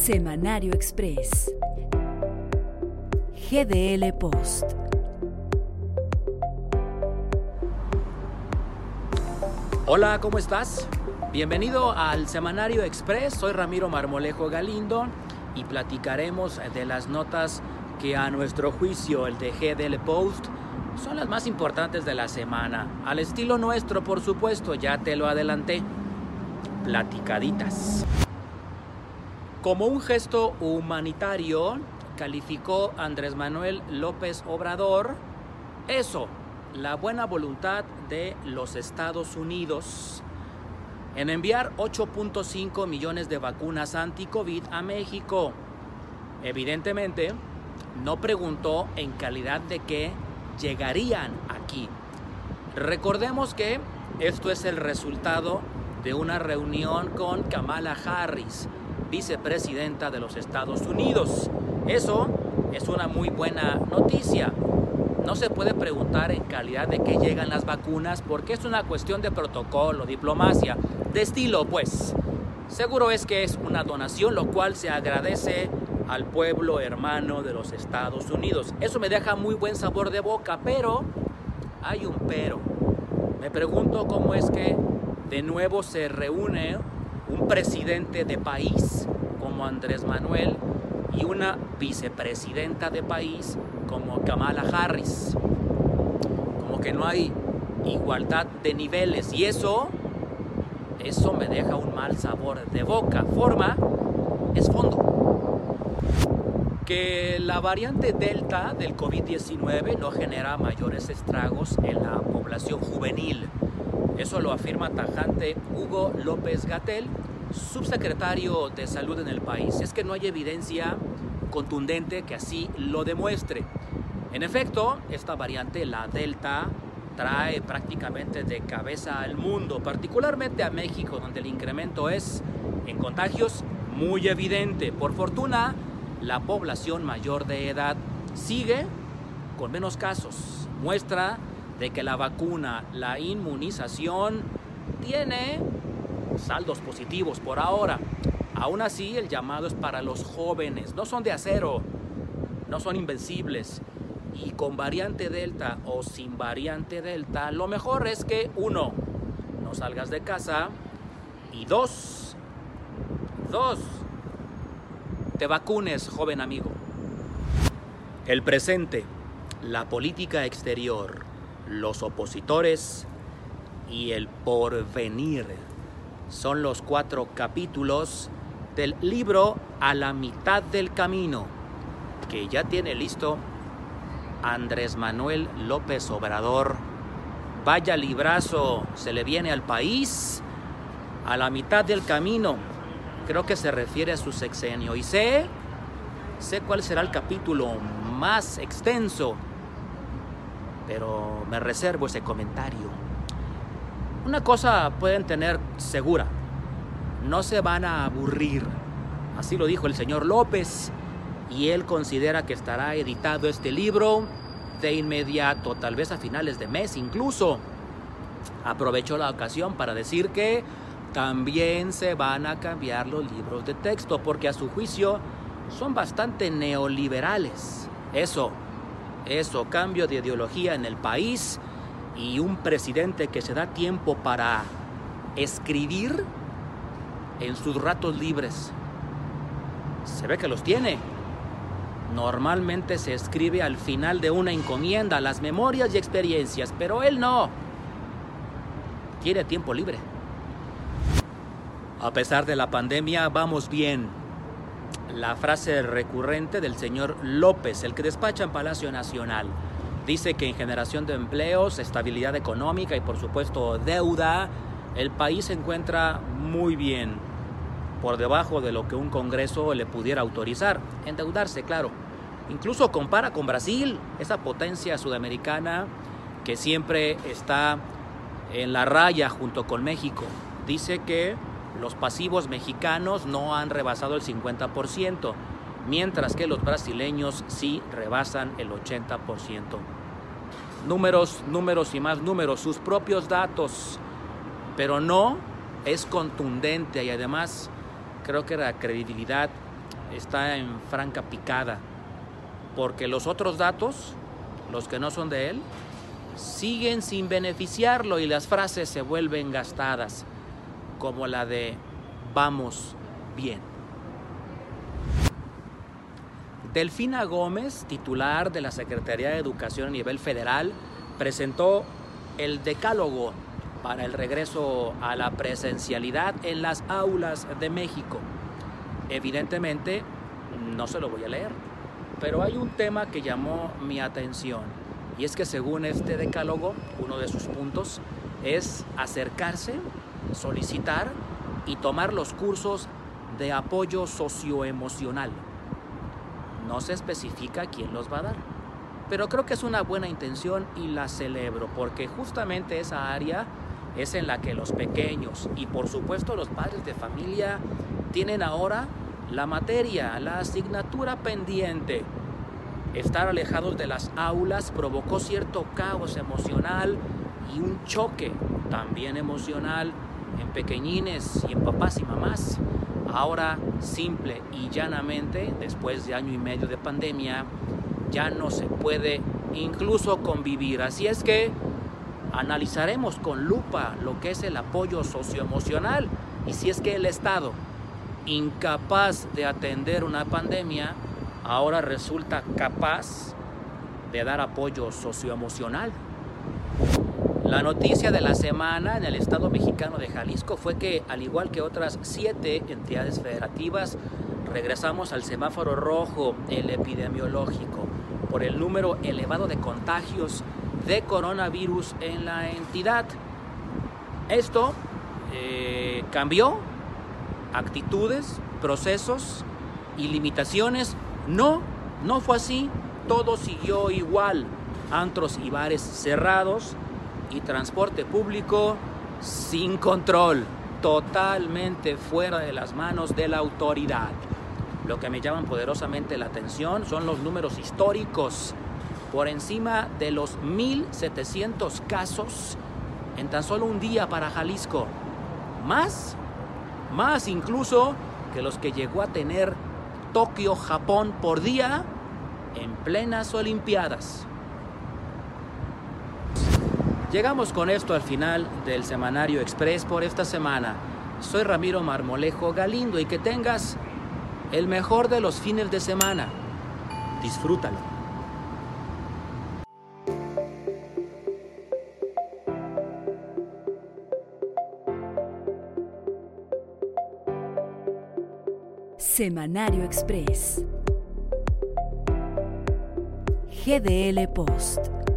Semanario Express. GDL Post. Hola, ¿cómo estás? Bienvenido al Semanario Express. Soy Ramiro Marmolejo Galindo y platicaremos de las notas que a nuestro juicio, el de GDL Post, son las más importantes de la semana. Al estilo nuestro, por supuesto, ya te lo adelanté. Platicaditas. Como un gesto humanitario, calificó Andrés Manuel López Obrador eso, la buena voluntad de los Estados Unidos en enviar 8.5 millones de vacunas anti-COVID a México. Evidentemente, no preguntó en calidad de qué llegarían aquí. Recordemos que esto es el resultado de una reunión con Kamala Harris, vicepresidenta de los Estados Unidos. Eso es una muy buena noticia. No se puede preguntar en calidad de qué llegan las vacunas porque es una cuestión de protocolo, diplomacia, de estilo pues. Seguro es que es una donación, lo cual se agradece al pueblo hermano de los Estados Unidos. Eso me deja muy buen sabor de boca, pero hay un pero. Me pregunto cómo es que de nuevo se reúne un presidente de país como Andrés Manuel y una vicepresidenta de país como Kamala Harris. Como que no hay igualdad de niveles y eso, eso me deja un mal sabor de boca. Forma es fondo. Que la variante Delta del COVID-19 no genera mayores estragos en la población juvenil. Eso lo afirma tajante Hugo López Gatel, subsecretario de Salud en el país. Es que no hay evidencia contundente que así lo demuestre. En efecto, esta variante, la Delta, trae prácticamente de cabeza al mundo, particularmente a México, donde el incremento es en contagios muy evidente. Por fortuna, la población mayor de edad sigue con menos casos. Muestra de que la vacuna, la inmunización, tiene saldos positivos por ahora. Aún así, el llamado es para los jóvenes. No son de acero, no son invencibles. Y con variante Delta o sin variante Delta, lo mejor es que uno, no salgas de casa. Y dos, dos, te vacunes, joven amigo. El presente, la política exterior, los opositores y el porvenir son los cuatro capítulos del libro A la mitad del camino, que ya tiene listo Andrés Manuel López Obrador. Vaya librazo, se le viene al país a la mitad del camino. Creo que se refiere a su sexenio. Y sé, sé cuál será el capítulo más extenso, pero me reservo ese comentario. Una cosa pueden tener segura, no se van a aburrir. Así lo dijo el señor López y él considera que estará editado este libro de inmediato, tal vez a finales de mes incluso. Aprovechó la ocasión para decir que también se van a cambiar los libros de texto porque a su juicio son bastante neoliberales. Eso, eso, cambio de ideología en el país y un presidente que se da tiempo para escribir en sus ratos libres. Se ve que los tiene. Normalmente se escribe al final de una encomienda las memorias y experiencias, pero él no. Tiene tiempo libre. A pesar de la pandemia, vamos bien. La frase recurrente del señor López, el que despacha en Palacio Nacional. Dice que en generación de empleos, estabilidad económica y por supuesto deuda, el país se encuentra muy bien, por debajo de lo que un Congreso le pudiera autorizar. Endeudarse, claro. Incluso compara con Brasil, esa potencia sudamericana que siempre está en la raya junto con México. Dice que los pasivos mexicanos no han rebasado el 50% mientras que los brasileños sí rebasan el 80%. Números, números y más números, sus propios datos, pero no es contundente y además creo que la credibilidad está en franca picada, porque los otros datos, los que no son de él, siguen sin beneficiarlo y las frases se vuelven gastadas, como la de vamos bien. Delfina Gómez, titular de la Secretaría de Educación a nivel federal, presentó el decálogo para el regreso a la presencialidad en las aulas de México. Evidentemente, no se lo voy a leer, pero hay un tema que llamó mi atención y es que según este decálogo, uno de sus puntos es acercarse, solicitar y tomar los cursos de apoyo socioemocional. No se especifica quién los va a dar, pero creo que es una buena intención y la celebro porque justamente esa área es en la que los pequeños y por supuesto los padres de familia tienen ahora la materia, la asignatura pendiente. Estar alejados de las aulas provocó cierto caos emocional y un choque también emocional en pequeñines y en papás y mamás. Ahora, simple y llanamente, después de año y medio de pandemia, ya no se puede incluso convivir. Así es que analizaremos con lupa lo que es el apoyo socioemocional y si es que el Estado, incapaz de atender una pandemia, ahora resulta capaz de dar apoyo socioemocional. La noticia de la semana en el Estado mexicano de Jalisco fue que, al igual que otras siete entidades federativas, regresamos al semáforo rojo, el epidemiológico, por el número elevado de contagios de coronavirus en la entidad. Esto eh, cambió actitudes, procesos y limitaciones. No, no fue así. Todo siguió igual. Antros y bares cerrados y transporte público sin control, totalmente fuera de las manos de la autoridad. Lo que me llaman poderosamente la atención son los números históricos por encima de los 1.700 casos en tan solo un día para Jalisco. Más, más incluso que los que llegó a tener Tokio, Japón por día en plenas Olimpiadas. Llegamos con esto al final del Semanario Express por esta semana. Soy Ramiro Marmolejo Galindo y que tengas el mejor de los fines de semana. Disfrútalo. Semanario Express. GDL Post.